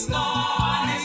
It's gone.